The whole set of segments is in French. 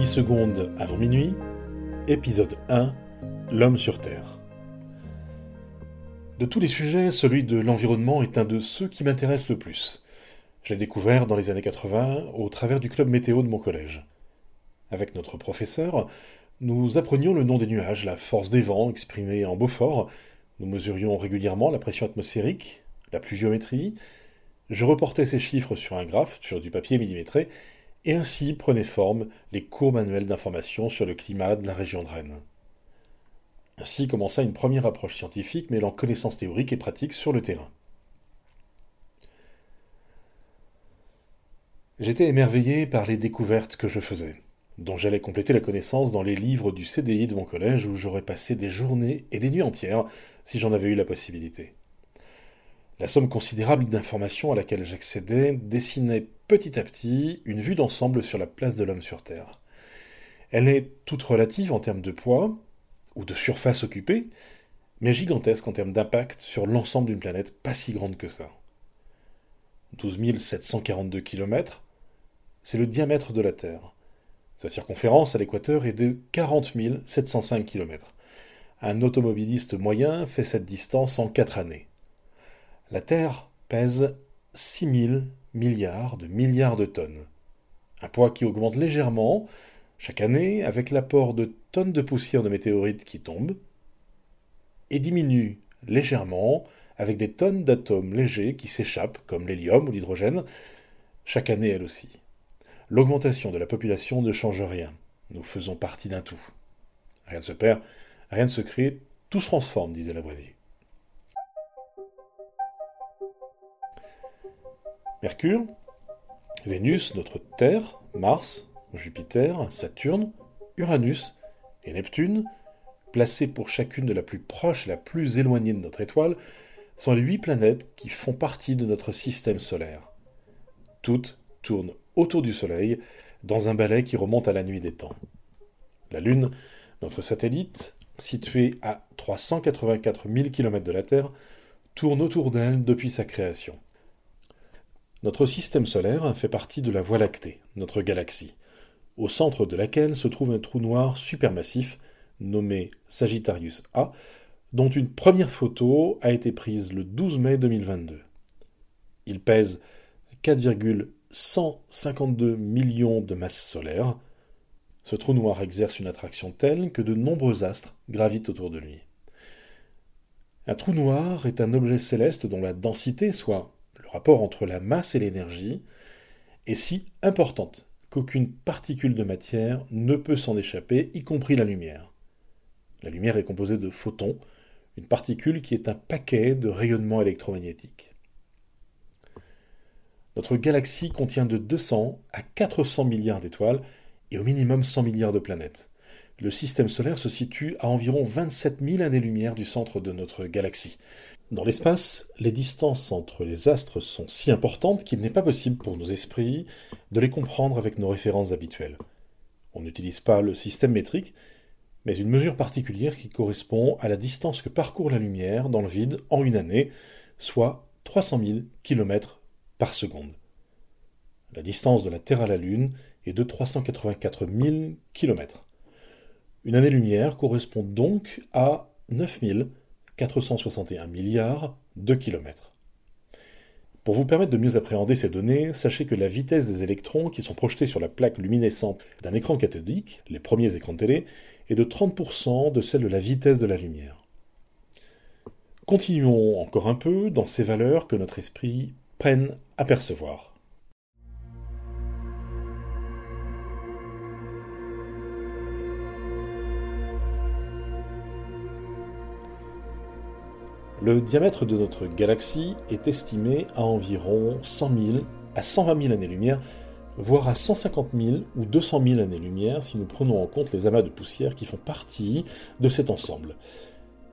10 secondes avant minuit, épisode 1, L'homme sur Terre. De tous les sujets, celui de l'environnement est un de ceux qui m'intéressent le plus. Je l'ai découvert dans les années 80 au travers du club météo de mon collège. Avec notre professeur, nous apprenions le nom des nuages, la force des vents exprimée en Beaufort, nous mesurions régulièrement la pression atmosphérique, la pluviométrie, je reportais ces chiffres sur un graphe, sur du papier millimétré, et ainsi prenaient forme les cours manuels d'information sur le climat de la région de Rennes. Ainsi commença une première approche scientifique mêlant connaissances théoriques et pratiques sur le terrain. J'étais émerveillé par les découvertes que je faisais, dont j'allais compléter la connaissance dans les livres du CDI de mon collège où j'aurais passé des journées et des nuits entières si j'en avais eu la possibilité. La somme considérable d'informations à laquelle j'accédais dessinait petit à petit une vue d'ensemble sur la place de l'homme sur Terre. Elle est toute relative en termes de poids, ou de surface occupée, mais gigantesque en termes d'impact sur l'ensemble d'une planète pas si grande que ça. 12 742 km, c'est le diamètre de la Terre. Sa circonférence à l'équateur est de 40 705 km. Un automobiliste moyen fait cette distance en 4 années. La Terre pèse 6000 milliards de milliards de tonnes. Un poids qui augmente légèrement chaque année avec l'apport de tonnes de poussière de météorites qui tombent et diminue légèrement avec des tonnes d'atomes légers qui s'échappent, comme l'hélium ou l'hydrogène, chaque année elle aussi. L'augmentation de la population ne change rien. Nous faisons partie d'un tout. Rien ne se perd, rien ne se crée, tout se transforme, disait Lavoisier. Mercure, Vénus, notre Terre, Mars, Jupiter, Saturne, Uranus et Neptune, placés pour chacune de la plus proche et la plus éloignée de notre étoile, sont les huit planètes qui font partie de notre système solaire. Toutes tournent autour du Soleil dans un balai qui remonte à la nuit des temps. La Lune, notre satellite, situé à 384 000 km de la Terre, tourne autour d'elle depuis sa création. Notre système solaire fait partie de la Voie lactée, notre galaxie, au centre de laquelle se trouve un trou noir supermassif nommé Sagittarius A, dont une première photo a été prise le 12 mai 2022. Il pèse 4,152 millions de masses solaires. Ce trou noir exerce une attraction telle que de nombreux astres gravitent autour de lui. Un trou noir est un objet céleste dont la densité, soit rapport entre la masse et l'énergie est si importante qu'aucune particule de matière ne peut s'en échapper, y compris la lumière. La lumière est composée de photons, une particule qui est un paquet de rayonnements électromagnétiques. Notre galaxie contient de 200 à 400 milliards d'étoiles et au minimum 100 milliards de planètes. Le système solaire se situe à environ 27 000 années-lumière du centre de notre galaxie, dans l'espace, les distances entre les astres sont si importantes qu'il n'est pas possible pour nos esprits de les comprendre avec nos références habituelles. On n'utilise pas le système métrique, mais une mesure particulière qui correspond à la distance que parcourt la lumière dans le vide en une année, soit 300 000 km par seconde. La distance de la Terre à la Lune est de 384 000 km. Une année-lumière correspond donc à 9 000 461 milliards de kilomètres. Pour vous permettre de mieux appréhender ces données, sachez que la vitesse des électrons qui sont projetés sur la plaque luminescente d'un écran cathodique, les premiers écrans de télé, est de 30% de celle de la vitesse de la lumière. Continuons encore un peu dans ces valeurs que notre esprit peine à percevoir. Le diamètre de notre galaxie est estimé à environ 100 000 à 120 000 années-lumière, voire à 150 000 ou 200 000 années-lumière si nous prenons en compte les amas de poussière qui font partie de cet ensemble.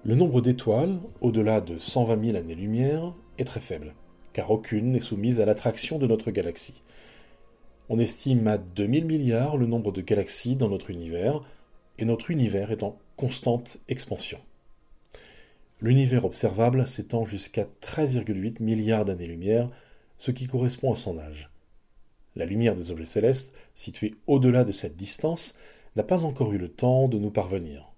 Le nombre d'étoiles, au-delà de 120 000 années-lumière, est très faible, car aucune n'est soumise à l'attraction de notre galaxie. On estime à 2000 milliards le nombre de galaxies dans notre univers, et notre univers est en constante expansion. L'univers observable s'étend jusqu'à 13,8 milliards d'années-lumière, ce qui correspond à son âge. La lumière des objets célestes, située au-delà de cette distance, n'a pas encore eu le temps de nous parvenir.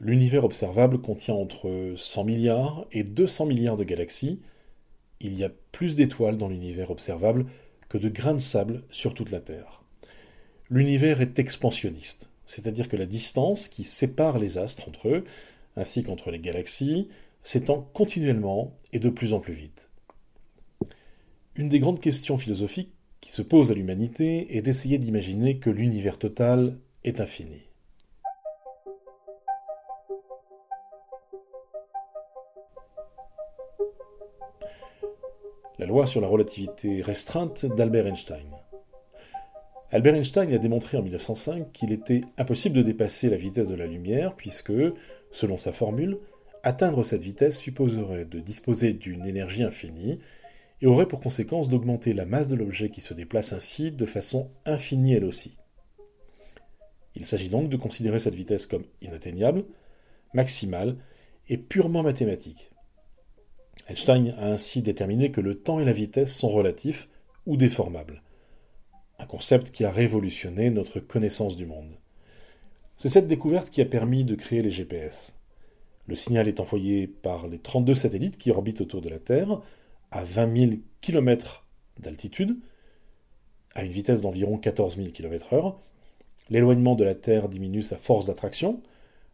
L'univers observable contient entre 100 milliards et 200 milliards de galaxies. Il y a plus d'étoiles dans l'univers observable que de grains de sable sur toute la Terre. L'univers est expansionniste, c'est-à-dire que la distance qui sépare les astres entre eux, ainsi qu'entre les galaxies, s'étend continuellement et de plus en plus vite. Une des grandes questions philosophiques qui se pose à l'humanité est d'essayer d'imaginer que l'univers total est infini. La loi sur la relativité restreinte d'Albert Einstein. Albert Einstein a démontré en 1905 qu'il était impossible de dépasser la vitesse de la lumière puisque, selon sa formule, atteindre cette vitesse supposerait de disposer d'une énergie infinie et aurait pour conséquence d'augmenter la masse de l'objet qui se déplace ainsi de façon infinie elle aussi. Il s'agit donc de considérer cette vitesse comme inatteignable, maximale et purement mathématique. Einstein a ainsi déterminé que le temps et la vitesse sont relatifs ou déformables. Un concept qui a révolutionné notre connaissance du monde. C'est cette découverte qui a permis de créer les GPS. Le signal est envoyé par les 32 satellites qui orbitent autour de la Terre à 20 000 km d'altitude, à une vitesse d'environ 14 000 km/h. L'éloignement de la Terre diminue sa force d'attraction,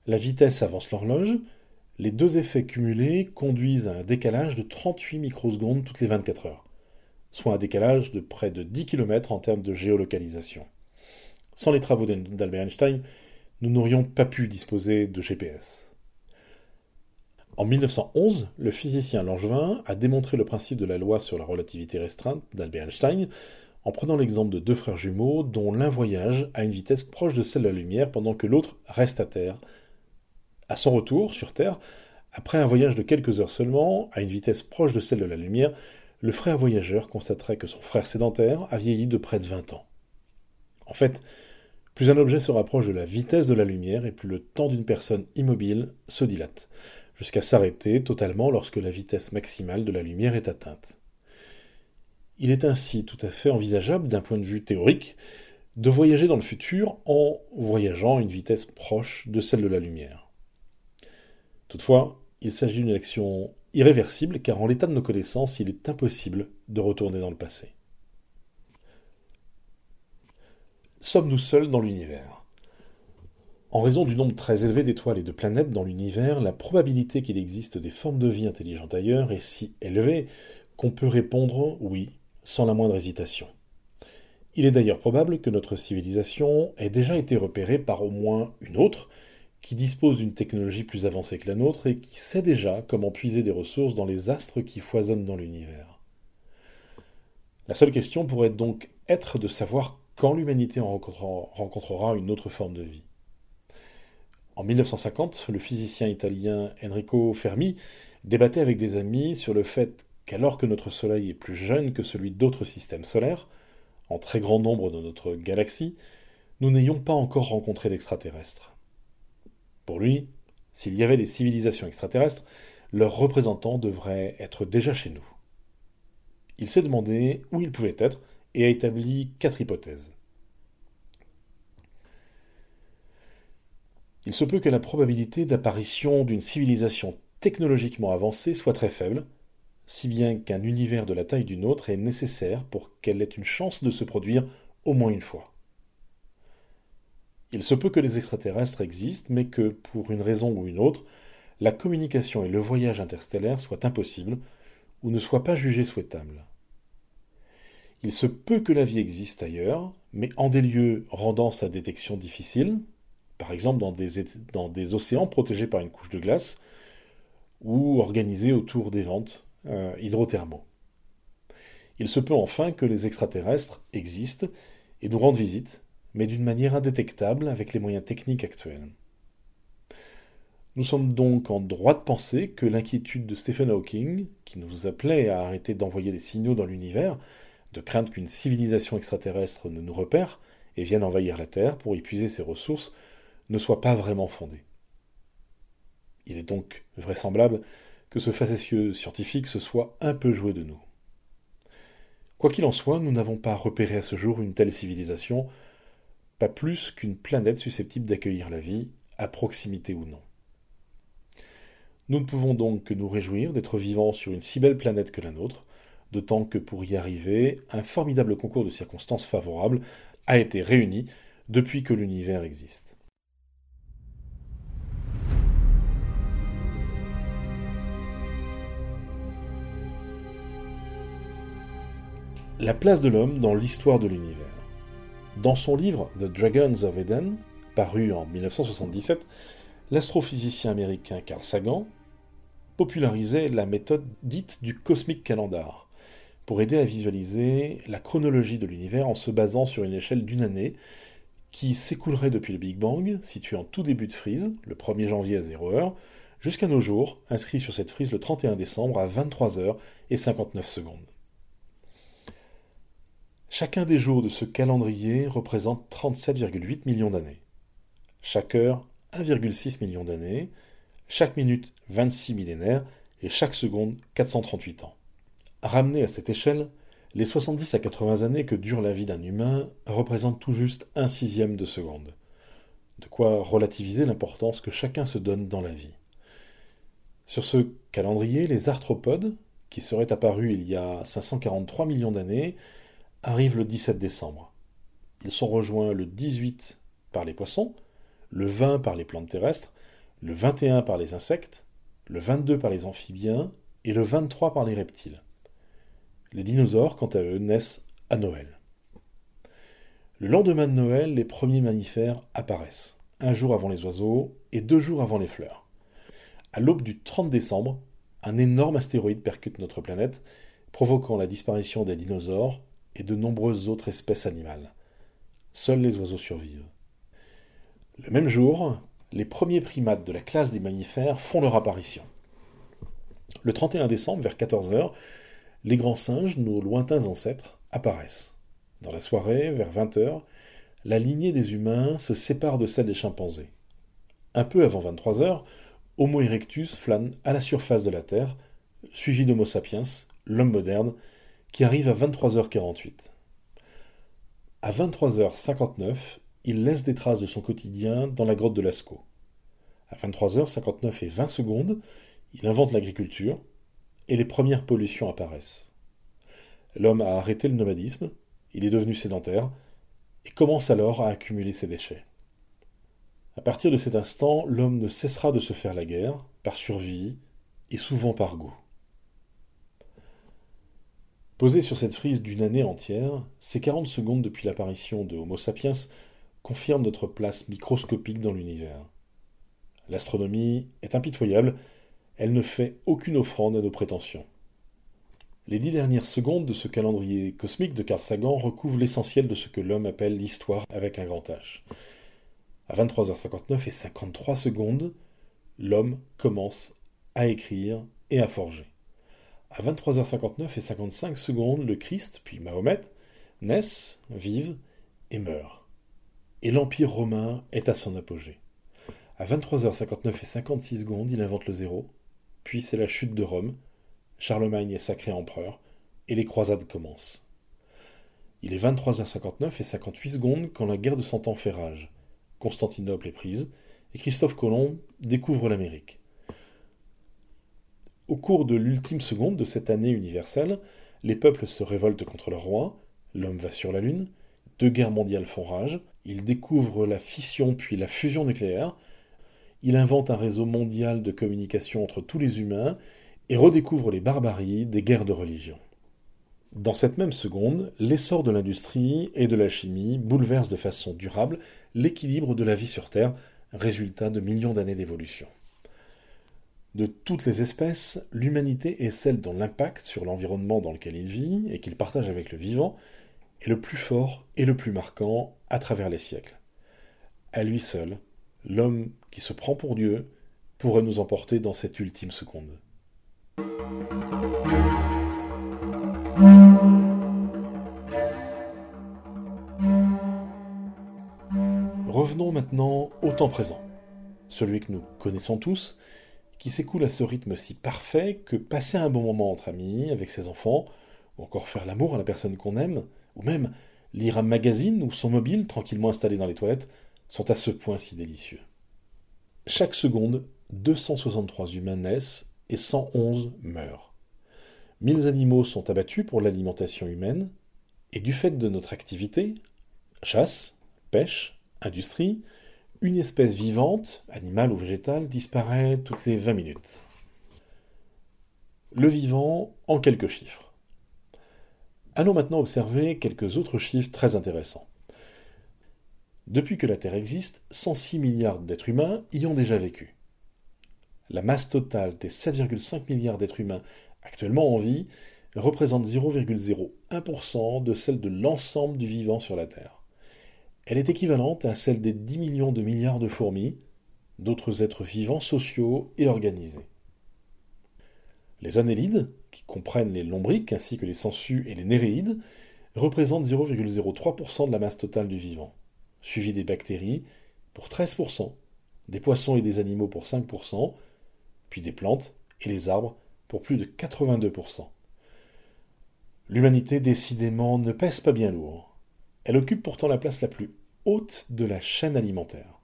la vitesse avance l'horloge, les deux effets cumulés conduisent à un décalage de 38 microsecondes toutes les 24 heures, soit un décalage de près de 10 km en termes de géolocalisation. Sans les travaux d'Albert Einstein, nous n'aurions pas pu disposer de GPS. En 1911, le physicien Langevin a démontré le principe de la loi sur la relativité restreinte d'Albert Einstein en prenant l'exemple de deux frères jumeaux dont l'un voyage à une vitesse proche de celle de la lumière pendant que l'autre reste à terre à son retour sur Terre, après un voyage de quelques heures seulement, à une vitesse proche de celle de la lumière, le frère voyageur constaterait que son frère sédentaire a vieilli de près de 20 ans. En fait, plus un objet se rapproche de la vitesse de la lumière et plus le temps d'une personne immobile se dilate, jusqu'à s'arrêter totalement lorsque la vitesse maximale de la lumière est atteinte. Il est ainsi tout à fait envisageable, d'un point de vue théorique, de voyager dans le futur en voyageant à une vitesse proche de celle de la lumière. Toutefois, il s'agit d'une action irréversible car en l'état de nos connaissances, il est impossible de retourner dans le passé. Sommes-nous seuls dans l'univers? En raison du nombre très élevé d'étoiles et de planètes dans l'univers, la probabilité qu'il existe des formes de vie intelligentes ailleurs est si élevée qu'on peut répondre oui sans la moindre hésitation. Il est d'ailleurs probable que notre civilisation ait déjà été repérée par au moins une autre, qui dispose d'une technologie plus avancée que la nôtre et qui sait déjà comment puiser des ressources dans les astres qui foisonnent dans l'univers. La seule question pourrait donc être de savoir quand l'humanité rencontrera une autre forme de vie. En 1950, le physicien italien Enrico Fermi débattait avec des amis sur le fait qu'alors que notre Soleil est plus jeune que celui d'autres systèmes solaires, en très grand nombre dans notre galaxie, nous n'ayons pas encore rencontré d'extraterrestres. Pour lui, s'il y avait des civilisations extraterrestres, leurs représentants devraient être déjà chez nous. Il s'est demandé où ils pouvaient être et a établi quatre hypothèses. Il se peut que la probabilité d'apparition d'une civilisation technologiquement avancée soit très faible, si bien qu'un univers de la taille d'une autre est nécessaire pour qu'elle ait une chance de se produire au moins une fois. Il se peut que les extraterrestres existent, mais que, pour une raison ou une autre, la communication et le voyage interstellaire soient impossibles ou ne soient pas jugés souhaitables. Il se peut que la vie existe ailleurs, mais en des lieux rendant sa détection difficile, par exemple dans des, océans protégés par une couche de glace, ou organisés autour des ventes euh, hydrothermaux. Il se peut enfin que les extraterrestres existent et nous rendent visite, mais d'une manière indétectable avec les moyens techniques actuels. Nous sommes donc en droit de penser que l'inquiétude de Stephen Hawking, qui nous appelait à arrêter d'envoyer des signaux dans l'univers, de craindre qu'une civilisation extraterrestre ne nous repère et vienne envahir la Terre pour épuiser ses ressources, ne soit pas vraiment fondée. Il est donc vraisemblable que ce facétieux scientifique se soit un peu joué de nous. Quoi qu'il en soit, nous n'avons pas repéré à ce jour une telle civilisation, pas plus qu'une planète susceptible d'accueillir la vie, à proximité ou non. Nous ne pouvons donc que nous réjouir d'être vivants sur une si belle planète que la nôtre, d'autant que pour y arriver, un formidable concours de circonstances favorables a été réuni depuis que l'univers existe. La place de l'homme dans l'histoire de l'univers. Dans son livre The Dragons of Eden, paru en 1977, l'astrophysicien américain Carl Sagan popularisait la méthode dite du cosmic calendar, pour aider à visualiser la chronologie de l'univers en se basant sur une échelle d'une année qui s'écoulerait depuis le Big Bang, situé en tout début de frise, le 1er janvier à 0h, jusqu'à nos jours, inscrit sur cette frise le 31 décembre à 23h et 59 secondes. Chacun des jours de ce calendrier représente 37,8 millions d'années. Chaque heure, 1,6 million d'années. Chaque minute, 26 millénaires. Et chaque seconde, 438 ans. Ramené à cette échelle, les 70 à 80 années que dure la vie d'un humain représentent tout juste un sixième de seconde. De quoi relativiser l'importance que chacun se donne dans la vie. Sur ce calendrier, les arthropodes, qui seraient apparus il y a 543 millions d'années, arrive le 17 décembre. Ils sont rejoints le 18 par les poissons, le 20 par les plantes terrestres, le 21 par les insectes, le 22 par les amphibiens et le 23 par les reptiles. Les dinosaures, quant à eux, naissent à Noël. Le lendemain de Noël, les premiers mammifères apparaissent, un jour avant les oiseaux et deux jours avant les fleurs. À l'aube du 30 décembre, un énorme astéroïde percute notre planète, provoquant la disparition des dinosaures et de nombreuses autres espèces animales. Seuls les oiseaux survivent. Le même jour, les premiers primates de la classe des mammifères font leur apparition. Le 31 décembre, vers 14h, les grands singes, nos lointains ancêtres, apparaissent. Dans la soirée, vers 20h, la lignée des humains se sépare de celle des chimpanzés. Un peu avant 23h, Homo erectus flâne à la surface de la Terre, suivi d'Homo sapiens, l'homme moderne, qui arrive à 23h48. À 23h59, il laisse des traces de son quotidien dans la grotte de Lascaux. À 23h59 et 20 secondes, il invente l'agriculture et les premières pollutions apparaissent. L'homme a arrêté le nomadisme, il est devenu sédentaire et commence alors à accumuler ses déchets. À partir de cet instant, l'homme ne cessera de se faire la guerre, par survie et souvent par goût. Posé sur cette frise d'une année entière, ces 40 secondes depuis l'apparition de Homo sapiens confirment notre place microscopique dans l'univers. L'astronomie est impitoyable, elle ne fait aucune offrande à nos prétentions. Les dix dernières secondes de ce calendrier cosmique de Carl Sagan recouvrent l'essentiel de ce que l'homme appelle l'histoire avec un grand H. À 23h59 et 53 secondes, l'homme commence à écrire et à forger. À 23h59 et 55 secondes, le Christ, puis Mahomet, naissent, vivent et meurent. Et l'Empire romain est à son apogée. À 23h59 et 56 secondes, il invente le zéro, puis c'est la chute de Rome, Charlemagne est sacré empereur, et les croisades commencent. Il est 23h59 et 58 secondes quand la guerre de Cent Ans fait rage. Constantinople est prise, et Christophe Colomb découvre l'Amérique. Au cours de l'ultime seconde de cette année universelle, les peuples se révoltent contre leur roi, l'homme va sur la Lune, deux guerres mondiales font rage, il découvre la fission puis la fusion nucléaire, il invente un réseau mondial de communication entre tous les humains et redécouvre les barbaries des guerres de religion. Dans cette même seconde, l'essor de l'industrie et de la chimie bouleverse de façon durable l'équilibre de la vie sur Terre, résultat de millions d'années d'évolution. De toutes les espèces, l'humanité est celle dont l'impact sur l'environnement dans lequel il vit et qu'il partage avec le vivant est le plus fort et le plus marquant à travers les siècles. À lui seul, l'homme qui se prend pour Dieu pourrait nous emporter dans cette ultime seconde. Revenons maintenant au temps présent, celui que nous connaissons tous, qui s'écoule à ce rythme si parfait que passer un bon moment entre amis, avec ses enfants, ou encore faire l'amour à la personne qu'on aime, ou même lire un magazine ou son mobile tranquillement installé dans les toilettes, sont à ce point si délicieux. Chaque seconde, 263 humains naissent et 111 meurent. 1000 animaux sont abattus pour l'alimentation humaine, et du fait de notre activité, chasse, pêche, industrie, une espèce vivante, animale ou végétale, disparaît toutes les 20 minutes. Le vivant en quelques chiffres. Allons maintenant observer quelques autres chiffres très intéressants. Depuis que la Terre existe, 106 milliards d'êtres humains y ont déjà vécu. La masse totale des 7,5 milliards d'êtres humains actuellement en vie représente 0,01% de celle de l'ensemble du vivant sur la Terre. Elle est équivalente à celle des 10 millions de milliards de fourmis, d'autres êtres vivants sociaux et organisés. Les annélides, qui comprennent les lombriques ainsi que les sangsues et les néréides, représentent 0,03% de la masse totale du vivant, suivi des bactéries pour 13%, des poissons et des animaux pour 5%, puis des plantes et les arbres pour plus de 82%. L'humanité décidément ne pèse pas bien lourd. Elle occupe pourtant la place la plus de la chaîne alimentaire.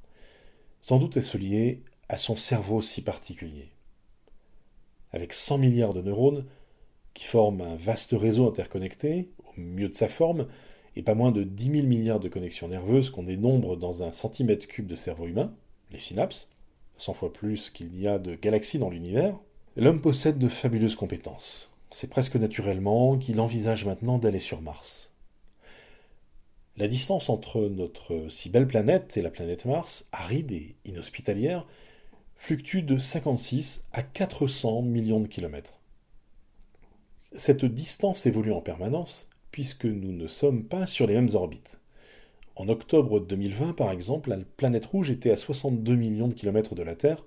Sans doute est-ce lié à son cerveau si particulier avec 100 milliards de neurones, qui forment un vaste réseau interconnecté, au mieux de sa forme, et pas moins de 10 000 milliards de connexions nerveuses qu'on dénombre dans un centimètre cube de cerveau humain, les synapses, 100 fois plus qu'il y a de galaxies dans l'univers, l'homme possède de fabuleuses compétences. C'est presque naturellement qu'il envisage maintenant d'aller sur Mars. La distance entre notre si belle planète et la planète Mars, aride et inhospitalière, fluctue de 56 à 400 millions de kilomètres. Cette distance évolue en permanence, puisque nous ne sommes pas sur les mêmes orbites. En octobre 2020, par exemple, la planète rouge était à 62 millions de kilomètres de la Terre.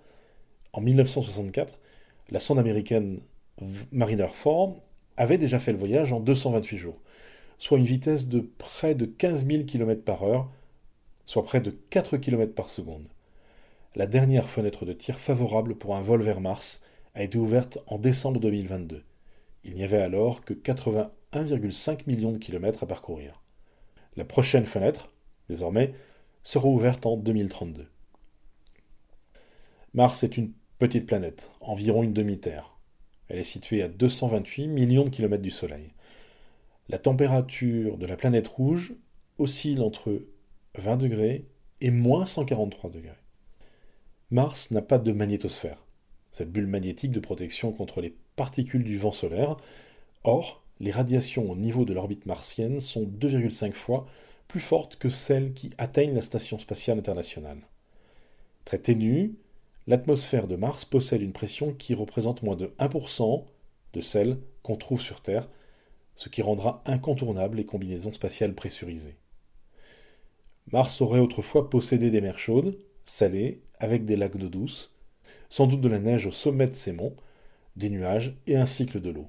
En 1964, la sonde américaine Mariner 4 avait déjà fait le voyage en 228 jours, soit une vitesse de près de 15 000 km par heure, soit près de 4 km par seconde. La dernière fenêtre de tir favorable pour un vol vers Mars a été ouverte en décembre 2022. Il n'y avait alors que 81,5 millions de kilomètres à parcourir. La prochaine fenêtre, désormais, sera ouverte en 2032. Mars est une petite planète, environ une demi-terre. Elle est située à 228 millions de kilomètres du Soleil. La température de la planète rouge oscille entre 20 degrés et moins 143 degrés. Mars n'a pas de magnétosphère, cette bulle magnétique de protection contre les particules du vent solaire. Or, les radiations au niveau de l'orbite martienne sont 2,5 fois plus fortes que celles qui atteignent la Station spatiale internationale. Très ténue, l'atmosphère de Mars possède une pression qui représente moins de 1% de celle qu'on trouve sur Terre, ce qui rendra incontournable les combinaisons spatiales pressurisées. Mars aurait autrefois possédé des mers chaudes, salées avec des lacs d'eau douce, sans doute de la neige au sommet de ces monts, des nuages et un cycle de l'eau.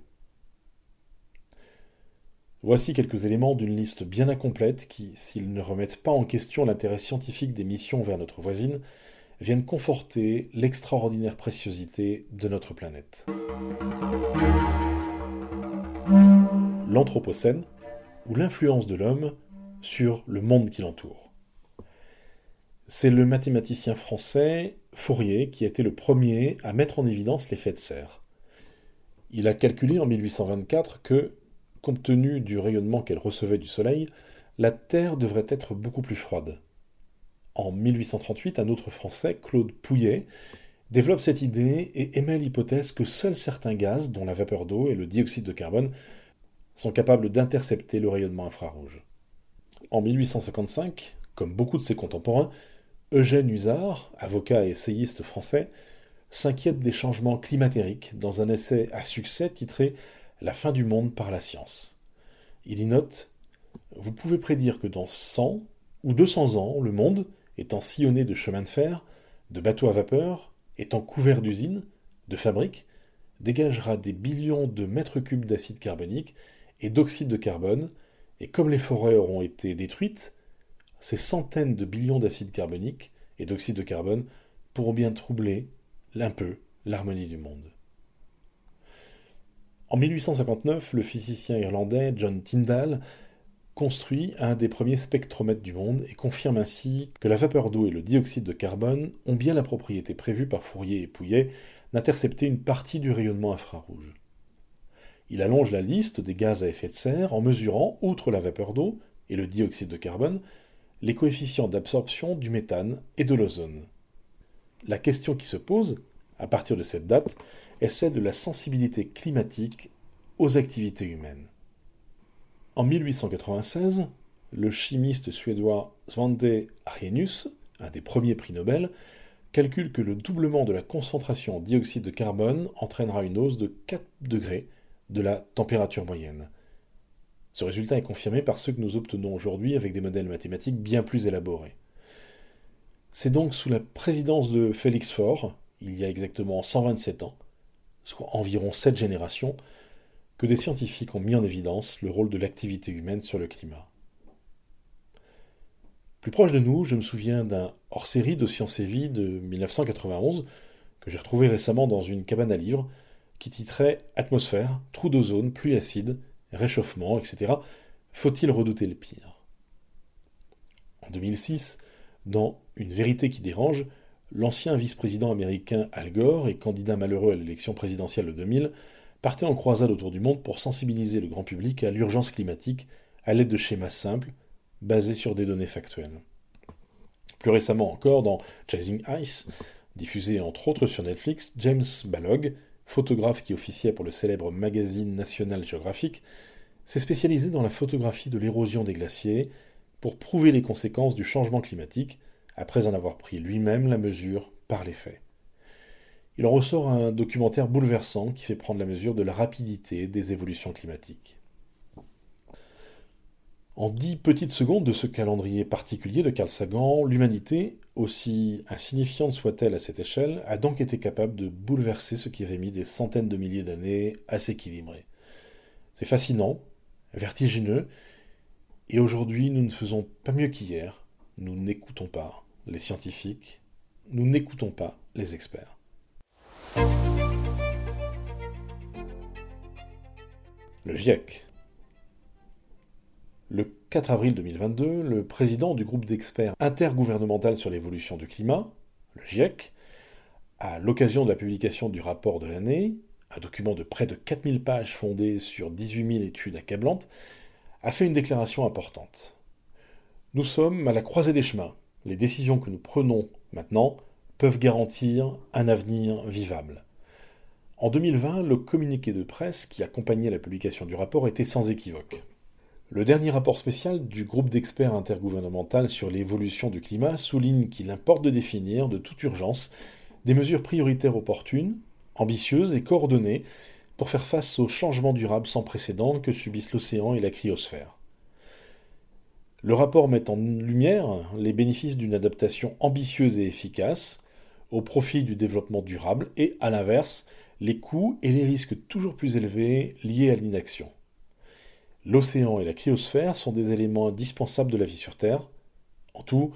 Voici quelques éléments d'une liste bien incomplète qui, s'ils ne remettent pas en question l'intérêt scientifique des missions vers notre voisine, viennent conforter l'extraordinaire préciosité de notre planète. L'Anthropocène, ou l'influence de l'homme sur le monde qui l'entoure. C'est le mathématicien français Fourier qui a été le premier à mettre en évidence l'effet de serre. Il a calculé en 1824 que, compte tenu du rayonnement qu'elle recevait du Soleil, la Terre devrait être beaucoup plus froide. En 1838, un autre Français, Claude Pouillet, développe cette idée et émet l'hypothèse que seuls certains gaz, dont la vapeur d'eau et le dioxyde de carbone, sont capables d'intercepter le rayonnement infrarouge. En 1855, comme beaucoup de ses contemporains, Eugène Usard, avocat et essayiste français, s'inquiète des changements climatériques dans un essai à succès titré La fin du monde par la science. Il y note Vous pouvez prédire que dans 100 ou 200 ans, le monde, étant sillonné de chemins de fer, de bateaux à vapeur, étant couvert d'usines, de fabriques, dégagera des billions de mètres cubes d'acide carbonique et d'oxyde de carbone, et comme les forêts auront été détruites, ces centaines de billions d'acides carboniques et d'oxyde de carbone pourront bien troubler un peu l'harmonie du monde. En 1859, le physicien irlandais John Tyndall construit un des premiers spectromètres du monde et confirme ainsi que la vapeur d'eau et le dioxyde de carbone ont bien la propriété prévue par Fourier et Pouillet d'intercepter une partie du rayonnement infrarouge. Il allonge la liste des gaz à effet de serre en mesurant, outre la vapeur d'eau et le dioxyde de carbone, les coefficients d'absorption du méthane et de l'ozone. La question qui se pose, à partir de cette date, est celle de la sensibilité climatique aux activités humaines. En 1896, le chimiste suédois Svante Arrhenius, un des premiers prix Nobel, calcule que le doublement de la concentration en dioxyde de carbone entraînera une hausse de 4 degrés de la température moyenne. Ce résultat est confirmé par ceux que nous obtenons aujourd'hui avec des modèles mathématiques bien plus élaborés. C'est donc sous la présidence de Félix Faure, il y a exactement 127 ans, soit environ 7 générations, que des scientifiques ont mis en évidence le rôle de l'activité humaine sur le climat. Plus proche de nous, je me souviens d'un hors-série de Sciences et Vie de 1991 que j'ai retrouvé récemment dans une cabane à livres qui titrait Atmosphère, trou d'ozone, pluie acide, réchauffement, etc. Faut-il redouter le pire? En 2006, dans Une vérité qui dérange, l'ancien vice-président américain Al Gore et candidat malheureux à l'élection présidentielle de 2000 partait en croisade autour du monde pour sensibiliser le grand public à l'urgence climatique à l'aide de schémas simples basés sur des données factuelles. Plus récemment encore, dans Chasing Ice, diffusé entre autres sur Netflix, James Balog, photographe qui officiait pour le célèbre magazine National Geographic, s'est spécialisé dans la photographie de l'érosion des glaciers pour prouver les conséquences du changement climatique, après en avoir pris lui-même la mesure par les faits. Il en ressort un documentaire bouleversant qui fait prendre la mesure de la rapidité des évolutions climatiques. En dix petites secondes de ce calendrier particulier de Carl Sagan, l'humanité, aussi insignifiante soit-elle à cette échelle, a donc été capable de bouleverser ce qui avait mis des centaines de milliers d'années à s'équilibrer. C'est fascinant, vertigineux, et aujourd'hui nous ne faisons pas mieux qu'hier, nous n'écoutons pas les scientifiques, nous n'écoutons pas les experts. Le GIEC le 4 avril 2022, le président du groupe d'experts intergouvernemental sur l'évolution du climat, le GIEC, à l'occasion de la publication du rapport de l'année, un document de près de 4000 pages fondé sur 18 000 études accablantes, a fait une déclaration importante. Nous sommes à la croisée des chemins. Les décisions que nous prenons maintenant peuvent garantir un avenir vivable. En 2020, le communiqué de presse qui accompagnait la publication du rapport était sans équivoque. Le dernier rapport spécial du groupe d'experts intergouvernemental sur l'évolution du climat souligne qu'il importe de définir, de toute urgence, des mesures prioritaires opportunes, ambitieuses et coordonnées pour faire face aux changements durables sans précédent que subissent l'océan et la cryosphère. Le rapport met en lumière les bénéfices d'une adaptation ambitieuse et efficace au profit du développement durable et, à l'inverse, les coûts et les risques toujours plus élevés liés à l'inaction. L'océan et la cryosphère sont des éléments indispensables de la vie sur Terre. En tout,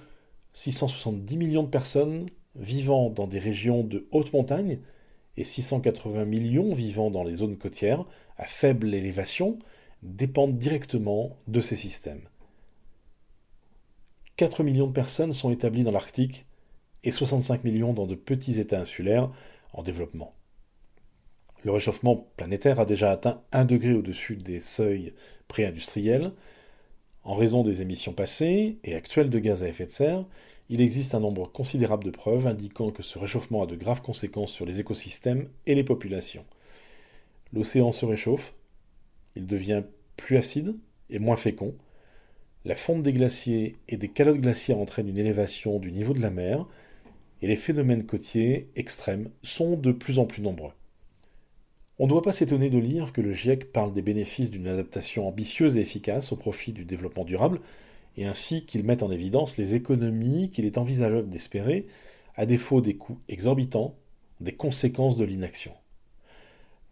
670 millions de personnes vivant dans des régions de haute montagne et 680 millions vivant dans les zones côtières à faible élévation dépendent directement de ces systèmes. 4 millions de personnes sont établies dans l'Arctique et 65 millions dans de petits États insulaires en développement. Le réchauffement planétaire a déjà atteint 1 degré au-dessus des seuils pré-industriels. En raison des émissions passées et actuelles de gaz à effet de serre, il existe un nombre considérable de preuves indiquant que ce réchauffement a de graves conséquences sur les écosystèmes et les populations. L'océan se réchauffe, il devient plus acide et moins fécond. La fonte des glaciers et des calottes glaciaires entraîne une élévation du niveau de la mer, et les phénomènes côtiers extrêmes sont de plus en plus nombreux. On ne doit pas s'étonner de lire que le GIEC parle des bénéfices d'une adaptation ambitieuse et efficace au profit du développement durable, et ainsi qu'il mette en évidence les économies qu'il est envisageable d'espérer, à défaut des coûts exorbitants, des conséquences de l'inaction.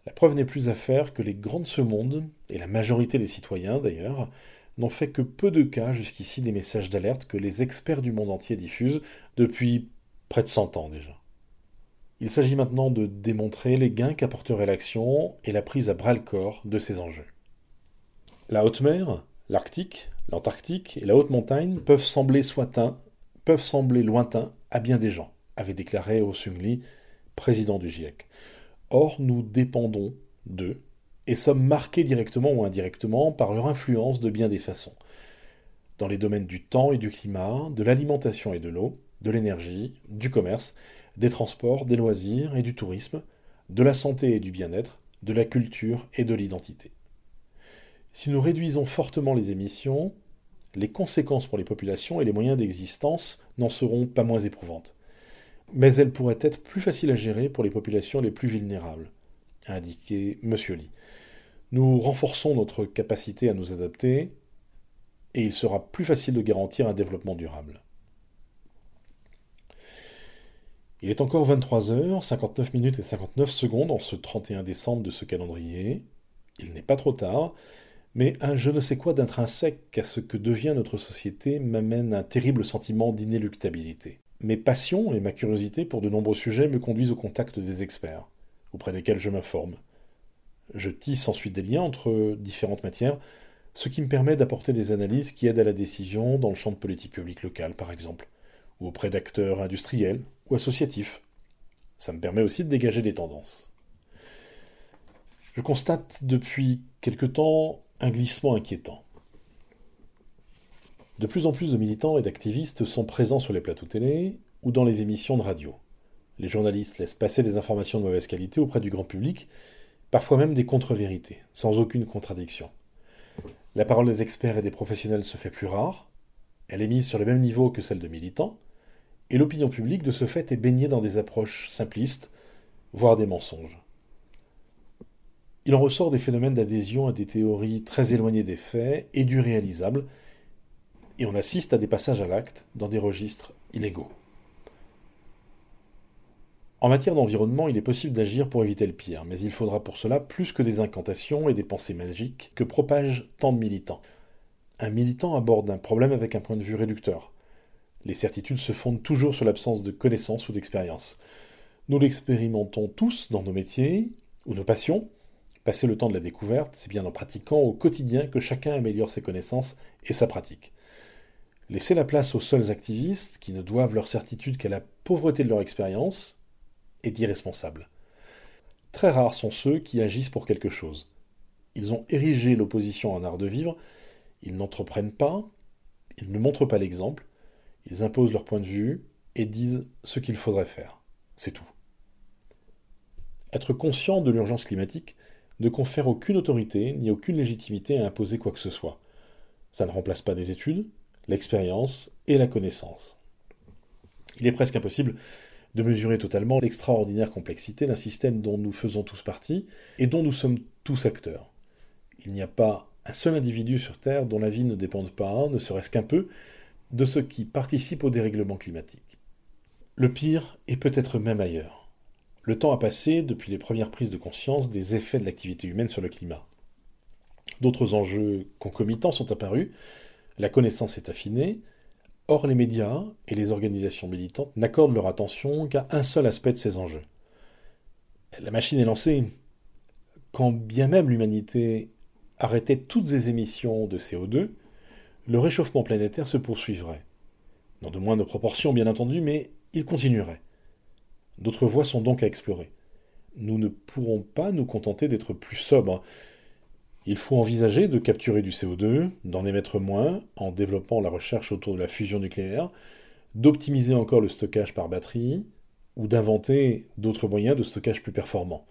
La preuve n'est plus à faire que les grands de ce monde, et la majorité des citoyens d'ailleurs, n'ont fait que peu de cas jusqu'ici des messages d'alerte que les experts du monde entier diffusent depuis près de 100 ans déjà. Il s'agit maintenant de démontrer les gains qu'apporterait l'action et la prise à bras le corps de ces enjeux. La haute mer, l'Arctique, l'Antarctique et la haute montagne peuvent sembler peuvent sembler lointains à bien des gens, avait déclaré Oh Sung-Lee, président du GIEC. Or, nous dépendons d'eux et sommes marqués directement ou indirectement par leur influence de bien des façons. Dans les domaines du temps et du climat, de l'alimentation et de l'eau, de l'énergie, du commerce, des transports, des loisirs et du tourisme, de la santé et du bien-être, de la culture et de l'identité. Si nous réduisons fortement les émissions, les conséquences pour les populations et les moyens d'existence n'en seront pas moins éprouvantes. Mais elles pourraient être plus faciles à gérer pour les populations les plus vulnérables, a indiqué M. Lee. Nous renforçons notre capacité à nous adapter et il sera plus facile de garantir un développement durable. Il est encore 23h, 59 minutes et 59 secondes en ce 31 décembre de ce calendrier. Il n'est pas trop tard, mais un je ne sais quoi d'intrinsèque à ce que devient notre société m'amène un terrible sentiment d'inéluctabilité. Mes passions et ma curiosité pour de nombreux sujets me conduisent au contact des experts, auprès desquels je m'informe. Je tisse ensuite des liens entre différentes matières, ce qui me permet d'apporter des analyses qui aident à la décision dans le champ de politique publique locale, par exemple, ou auprès d'acteurs industriels ou associatifs. Ça me permet aussi de dégager des tendances. Je constate depuis quelque temps un glissement inquiétant. De plus en plus de militants et d'activistes sont présents sur les plateaux télé ou dans les émissions de radio. Les journalistes laissent passer des informations de mauvaise qualité auprès du grand public, parfois même des contre-vérités, sans aucune contradiction. La parole des experts et des professionnels se fait plus rare, elle est mise sur le même niveau que celle de militants, et l'opinion publique de ce fait est baignée dans des approches simplistes, voire des mensonges. Il en ressort des phénomènes d'adhésion à des théories très éloignées des faits et du réalisable, et on assiste à des passages à l'acte dans des registres illégaux. En matière d'environnement, il est possible d'agir pour éviter le pire, mais il faudra pour cela plus que des incantations et des pensées magiques que propagent tant de militants. Un militant aborde un problème avec un point de vue réducteur. Les certitudes se fondent toujours sur l'absence de connaissances ou d'expérience. Nous l'expérimentons tous dans nos métiers ou nos passions, Passer le temps de la découverte, c'est bien en pratiquant au quotidien que chacun améliore ses connaissances et sa pratique. Laisser la place aux seuls activistes, qui ne doivent leur certitude qu'à la pauvreté de leur expérience, est irresponsable. Très rares sont ceux qui agissent pour quelque chose. Ils ont érigé l'opposition en art de vivre, ils n'entreprennent pas, ils ne montrent pas l'exemple, ils imposent leur point de vue et disent ce qu'il faudrait faire. C'est tout. Être conscient de l'urgence climatique, ne confère aucune autorité ni aucune légitimité à imposer quoi que ce soit. Ça ne remplace pas des études, l'expérience et la connaissance. Il est presque impossible de mesurer totalement l'extraordinaire complexité d'un système dont nous faisons tous partie et dont nous sommes tous acteurs. Il n'y a pas un seul individu sur Terre dont la vie ne dépende pas, ne serait-ce qu'un peu, de ceux qui participent au dérèglement climatique. Le pire est peut-être même ailleurs. Le temps a passé depuis les premières prises de conscience des effets de l'activité humaine sur le climat. D'autres enjeux concomitants sont apparus, la connaissance est affinée, or les médias et les organisations militantes n'accordent leur attention qu'à un seul aspect de ces enjeux. La machine est lancée. Quand bien même l'humanité arrêtait toutes ses émissions de CO2, le réchauffement planétaire se poursuivrait. Dans de moindres proportions, bien entendu, mais il continuerait. D'autres voies sont donc à explorer. Nous ne pourrons pas nous contenter d'être plus sobres. Il faut envisager de capturer du CO2, d'en émettre moins en développant la recherche autour de la fusion nucléaire, d'optimiser encore le stockage par batterie, ou d'inventer d'autres moyens de stockage plus performants.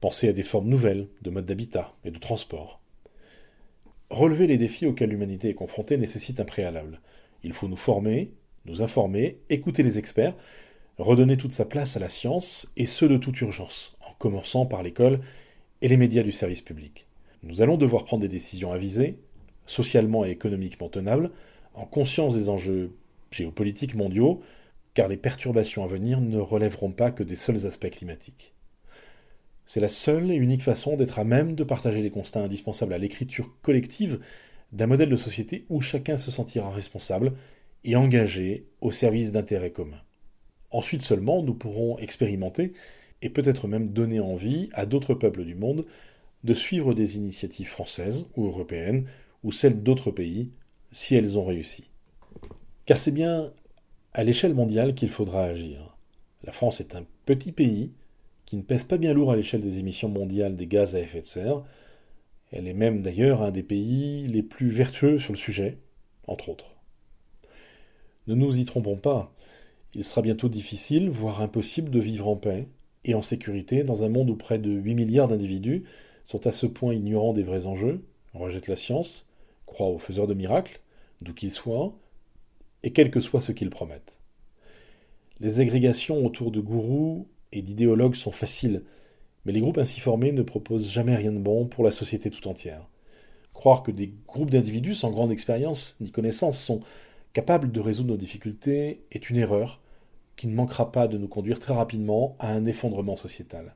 Penser à des formes nouvelles de modes d'habitat et de transport. Relever les défis auxquels l'humanité est confrontée nécessite un préalable. Il faut nous former, nous informer, écouter les experts, redonner toute sa place à la science, et ce de toute urgence, en commençant par l'école et les médias du service public. Nous allons devoir prendre des décisions avisées, socialement et économiquement tenables, en conscience des enjeux géopolitiques mondiaux, car les perturbations à venir ne relèveront pas que des seuls aspects climatiques. C'est la seule et unique façon d'être à même de partager les constats indispensables à l'écriture collective d'un modèle de société où chacun se sentira responsable et engagé au service d'intérêts communs. Ensuite seulement, nous pourrons expérimenter et peut-être même donner envie à d'autres peuples du monde de suivre des initiatives françaises ou européennes ou celles d'autres pays si elles ont réussi. Car c'est bien à l'échelle mondiale qu'il faudra agir. La France est un petit pays qui ne pèse pas bien lourd à l'échelle des émissions mondiales des gaz à effet de serre. Elle est même d'ailleurs un des pays les plus vertueux sur le sujet, entre autres. Ne nous y trompons pas, il sera bientôt difficile, voire impossible, de vivre en paix et en sécurité dans un monde où près de 8 milliards d'individus sont à ce point ignorants des vrais enjeux, rejettent la science, croient aux faiseurs de miracles, d'où qu'ils soient, et quel que soit ce qu'ils promettent. Les agrégations autour de gourous et d'idéologues sont faciles, mais les groupes ainsi formés ne proposent jamais rien de bon pour la société tout entière. Croire que des groupes d'individus sans grande expérience ni connaissance sont capables de résoudre nos difficultés est une erreur qui ne manquera pas de nous conduire très rapidement à un effondrement sociétal.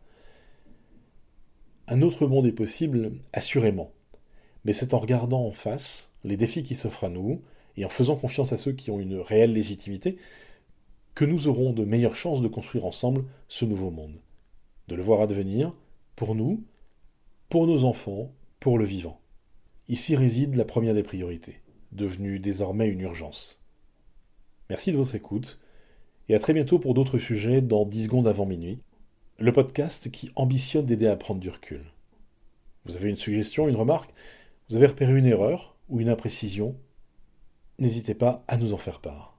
Un autre monde est possible, assurément, mais c'est en regardant en face les défis qui s'offrent à nous, et en faisant confiance à ceux qui ont une réelle légitimité, que nous aurons de meilleures chances de construire ensemble ce nouveau monde, de le voir advenir, pour nous, pour nos enfants, pour le vivant. Ici réside la première des priorités, devenue désormais une urgence. Merci de votre écoute, et à très bientôt pour d'autres sujets dans 10 secondes avant minuit, le podcast qui ambitionne d'aider à prendre du recul. Vous avez une suggestion, une remarque? Vous avez repéré une erreur ou une imprécision? N'hésitez pas à nous en faire part.